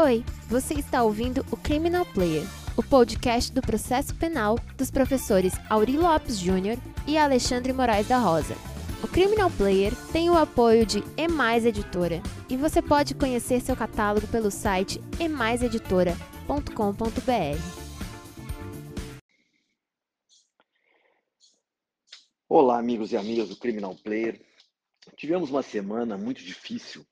Oi, você está ouvindo o Criminal Player, o podcast do processo penal dos professores Auri Lopes Júnior e Alexandre Moraes da Rosa. O Criminal Player tem o apoio de Emais Editora e você pode conhecer seu catálogo pelo site emaiseditora.com.br. Olá, amigos e amigas do Criminal Player. Tivemos uma semana muito difícil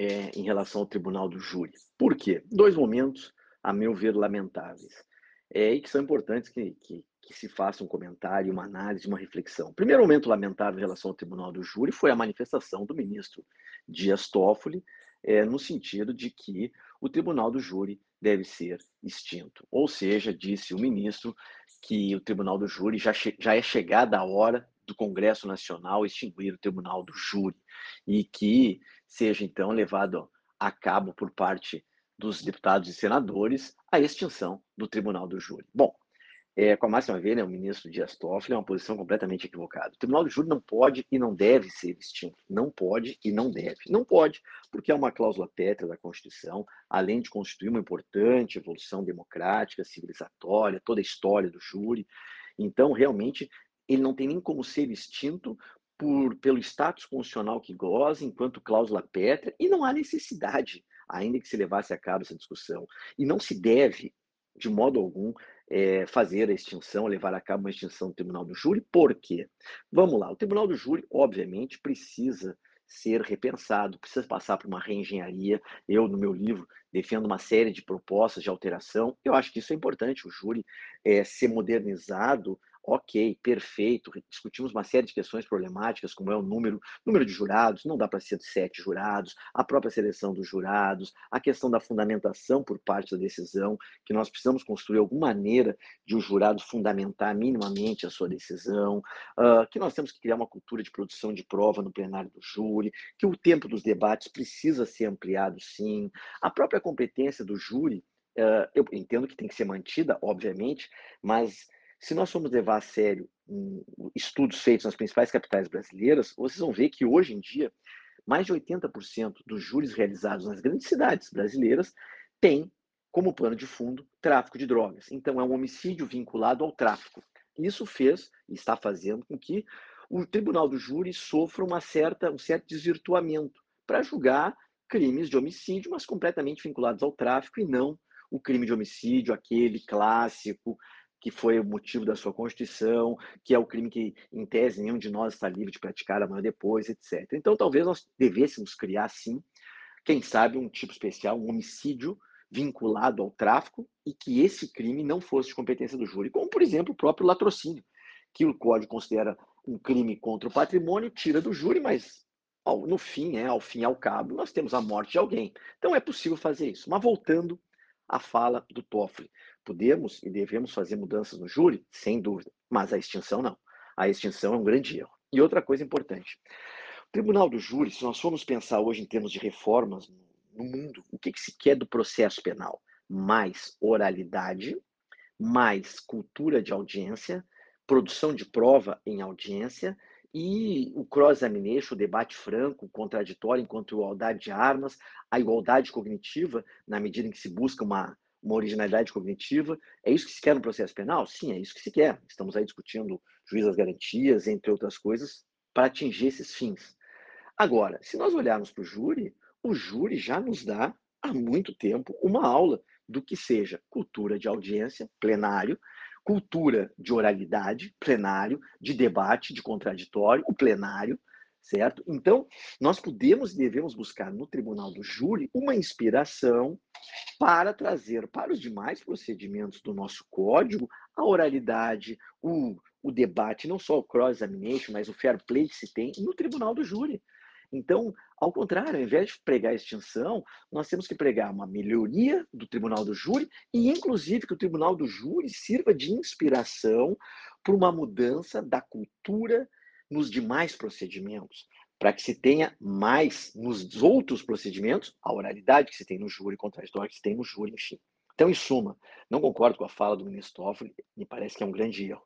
é, em relação ao tribunal do júri. Por quê? Dois momentos, a meu ver, lamentáveis. É, e que são importantes que, que, que se faça um comentário, uma análise, uma reflexão. O primeiro momento lamentável em relação ao tribunal do júri foi a manifestação do ministro Dias Toffoli, é, no sentido de que o tribunal do júri deve ser extinto. Ou seja, disse o ministro que o tribunal do júri já, já é chegada a hora do Congresso Nacional extinguir o tribunal do júri e que seja então levado a cabo por parte dos deputados e senadores a extinção do Tribunal do Júri. Bom, é, com a máxima vez, né, o ministro Dias Toffoli é uma posição completamente equivocada. O Tribunal do Júri não pode e não deve ser extinto. Não pode e não deve. Não pode, porque é uma cláusula pétrea da Constituição, além de constituir uma importante evolução democrática, civilizatória, toda a história do júri. Então, realmente, ele não tem nem como ser extinto, por, pelo status constitucional que goza, enquanto cláusula pétrea, e não há necessidade, ainda que se levasse a cabo essa discussão. E não se deve, de modo algum, é, fazer a extinção, levar a cabo uma extinção do Tribunal do Júri, por quê? Vamos lá, o Tribunal do Júri, obviamente, precisa ser repensado, precisa passar por uma reengenharia. Eu, no meu livro, defendo uma série de propostas de alteração. Eu acho que isso é importante, o júri é, ser modernizado, ok, perfeito, discutimos uma série de questões problemáticas, como é o número, número de jurados, não dá para ser de sete jurados, a própria seleção dos jurados, a questão da fundamentação por parte da decisão, que nós precisamos construir alguma maneira de o jurado fundamentar minimamente a sua decisão, uh, que nós temos que criar uma cultura de produção de prova no plenário do júri, que o tempo dos debates precisa ser ampliado, sim, a própria competência do júri, uh, eu entendo que tem que ser mantida, obviamente, mas se nós formos levar a sério um, estudos feitos nas principais capitais brasileiras, vocês vão ver que hoje em dia mais de 80% dos júris realizados nas grandes cidades brasileiras têm como pano de fundo tráfico de drogas. Então é um homicídio vinculado ao tráfico. Isso fez e está fazendo com que o tribunal do júri sofra uma certa, um certo desvirtuamento para julgar crimes de homicídio, mas completamente vinculados ao tráfico e não o crime de homicídio, aquele clássico que foi o motivo da sua constituição, que é o crime que, em tese, nenhum de nós está livre de praticar amanhã depois, etc. Então, talvez nós devêssemos criar, sim, quem sabe, um tipo especial, um homicídio vinculado ao tráfico e que esse crime não fosse de competência do júri, como, por exemplo, o próprio latrocínio, que o Código considera um crime contra o patrimônio, tira do júri, mas ao, no fim, é, ao fim e ao cabo, nós temos a morte de alguém. Então é possível fazer isso. Mas voltando à fala do Toffoli. Podemos e devemos fazer mudanças no júri? Sem dúvida, mas a extinção não. A extinção é um grande erro. E outra coisa importante: o Tribunal do Júri, se nós formos pensar hoje em termos de reformas no mundo, o que, que se quer do processo penal? Mais oralidade, mais cultura de audiência, produção de prova em audiência e o cross-examination, o debate franco, contraditório, enquanto igualdade de armas, a igualdade cognitiva, na medida em que se busca uma uma originalidade cognitiva. É isso que se quer no processo penal? Sim, é isso que se quer. Estamos aí discutindo juiz das garantias, entre outras coisas, para atingir esses fins. Agora, se nós olharmos para o júri, o júri já nos dá há muito tempo uma aula do que seja cultura de audiência, plenário, cultura de oralidade, plenário, de debate, de contraditório, o plenário, certo? Então, nós podemos e devemos buscar no tribunal do júri uma inspiração para trazer para os demais procedimentos do nosso código a oralidade, o, o debate, não só o cross-examination, mas o fair play que se tem no tribunal do júri. Então, ao contrário, ao invés de pregar extinção, nós temos que pregar uma melhoria do tribunal do júri e, inclusive, que o tribunal do júri sirva de inspiração para uma mudança da cultura nos demais procedimentos, para que se tenha mais nos outros procedimentos, a oralidade que se tem no júri, contraditório que se tem no júri, enfim. Então, em suma, não concordo com a fala do ministro Toffoli, me parece que é um grande erro.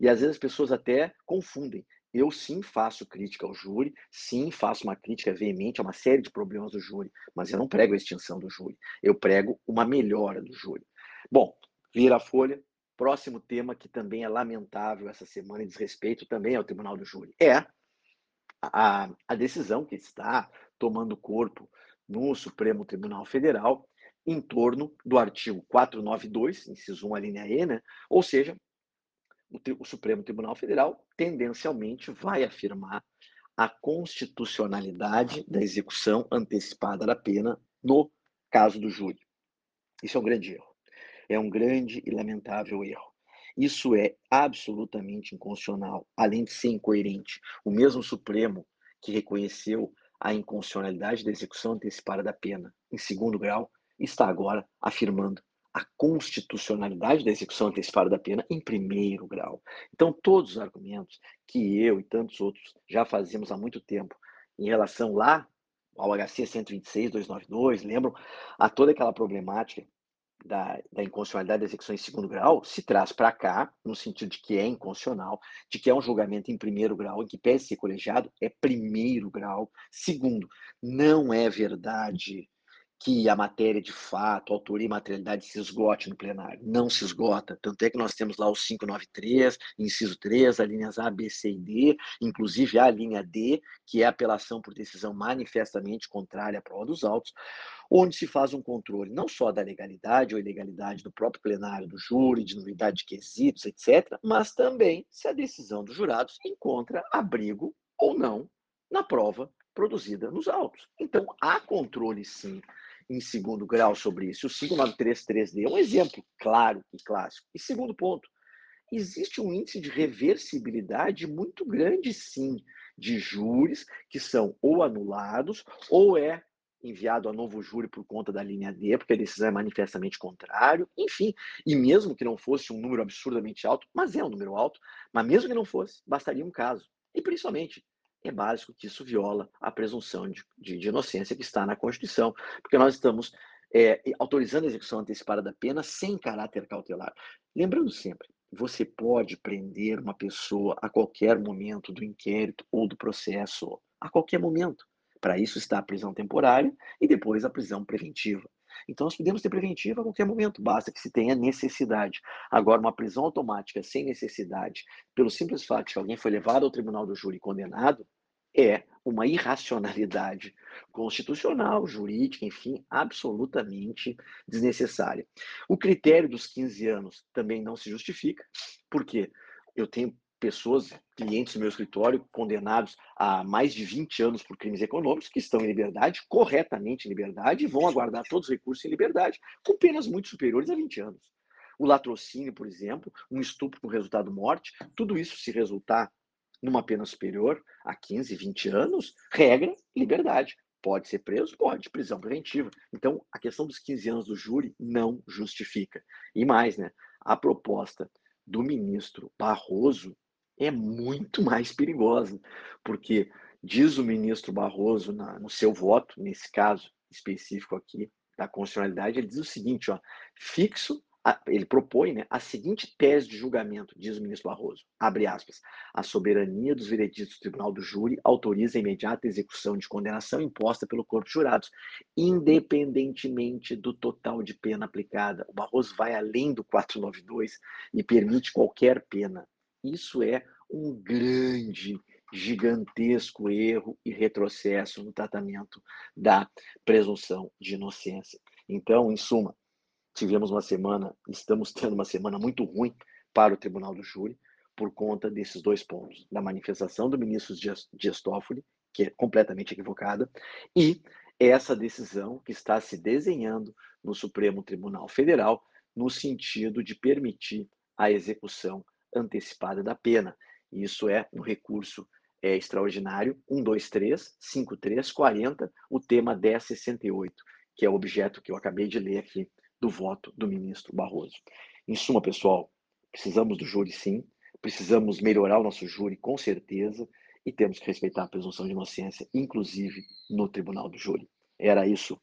E às vezes as pessoas até confundem Eu sim faço crítica ao júri, sim faço uma crítica veemente a uma série de problemas do júri, mas eu não prego a extinção do júri, eu prego uma melhora do júri. Bom, vira a folha, próximo tema que também é lamentável essa semana e diz respeito também ao Tribunal do Júri, é a, a decisão que está tomando corpo no Supremo Tribunal Federal em torno do artigo 492, inciso 1, a linha E, né? ou seja, o, o Supremo Tribunal Federal tendencialmente vai afirmar a constitucionalidade da execução antecipada da pena no caso do júri. Isso é um grande erro. É um grande e lamentável erro. Isso é absolutamente inconstitucional, além de ser incoerente. O mesmo Supremo que reconheceu a inconstitucionalidade da execução antecipada da pena em segundo grau está agora afirmando a constitucionalidade da execução antecipada da pena em primeiro grau. Então, todos os argumentos que eu e tantos outros já fazíamos há muito tempo em relação lá ao HC 126-292, lembram a toda aquela problemática da, da inconstitucionalidade da execução em segundo grau, se traz para cá, no sentido de que é inconstitucional, de que é um julgamento em primeiro grau, em que pede ser colegiado, é primeiro grau. Segundo, não é verdade que a matéria de fato, autoria e materialidade se esgote no plenário. Não se esgota. Tanto é que nós temos lá o 593, inciso 3, as linhas A, B, C e D, inclusive a linha D, que é apelação por decisão manifestamente contrária à prova dos autos, onde se faz um controle não só da legalidade ou ilegalidade do próprio plenário do júri, de nulidade de quesitos, etc., mas também se a decisão dos jurados encontra abrigo ou não na prova produzida nos autos. Então, há controle, sim, em segundo grau sobre isso. O 5933D é um exemplo claro e clássico. E segundo ponto, existe um índice de reversibilidade muito grande, sim, de júris que são ou anulados ou é enviado a novo júri por conta da linha D, porque a decisão é manifestamente contrário, enfim, e mesmo que não fosse um número absurdamente alto, mas é um número alto, mas mesmo que não fosse, bastaria um caso. E principalmente, é básico que isso viola a presunção de, de, de inocência que está na Constituição, porque nós estamos é, autorizando a execução antecipada da pena sem caráter cautelar. Lembrando sempre, você pode prender uma pessoa a qualquer momento do inquérito ou do processo, a qualquer momento. Para isso está a prisão temporária e depois a prisão preventiva. Então, nós podemos ter preventiva a qualquer momento, basta que se tenha necessidade. Agora, uma prisão automática sem necessidade, pelo simples fato de que alguém foi levado ao tribunal do júri condenado, é uma irracionalidade constitucional, jurídica, enfim, absolutamente desnecessária. O critério dos 15 anos também não se justifica, porque eu tenho pessoas, clientes do meu escritório, condenados a mais de 20 anos por crimes econômicos, que estão em liberdade, corretamente em liberdade, e vão aguardar todos os recursos em liberdade, com penas muito superiores a 20 anos. O latrocínio, por exemplo, um estupro com resultado morte, tudo isso se resultar numa pena superior a 15, 20 anos, regra, liberdade. Pode ser preso? Pode, prisão preventiva. Então, a questão dos 15 anos do júri não justifica. E mais, né? A proposta do ministro Barroso é muito mais perigosa, porque diz o ministro Barroso na, no seu voto, nesse caso específico aqui da constitucionalidade, ele diz o seguinte, ó, fixo, a, ele propõe né, a seguinte tese de julgamento, diz o ministro Barroso, abre aspas, a soberania dos vereditos do Tribunal do Júri autoriza a imediata execução de condenação imposta pelo corpo de jurados, independentemente do total de pena aplicada. O Barroso vai além do 492 e permite qualquer pena, isso é um grande, gigantesco erro e retrocesso no tratamento da presunção de inocência. Então, em suma, tivemos uma semana, estamos tendo uma semana muito ruim para o Tribunal do Júri por conta desses dois pontos, da manifestação do ministro Dias Toffoli, que é completamente equivocada, e essa decisão que está se desenhando no Supremo Tribunal Federal no sentido de permitir a execução antecipada da pena. Isso é no recurso é, extraordinário 123 53 40, o tema 1068, que é o objeto que eu acabei de ler aqui do voto do ministro Barroso. Em suma, pessoal, precisamos do júri sim, precisamos melhorar o nosso júri com certeza e temos que respeitar a presunção de inocência, inclusive no tribunal do júri. Era isso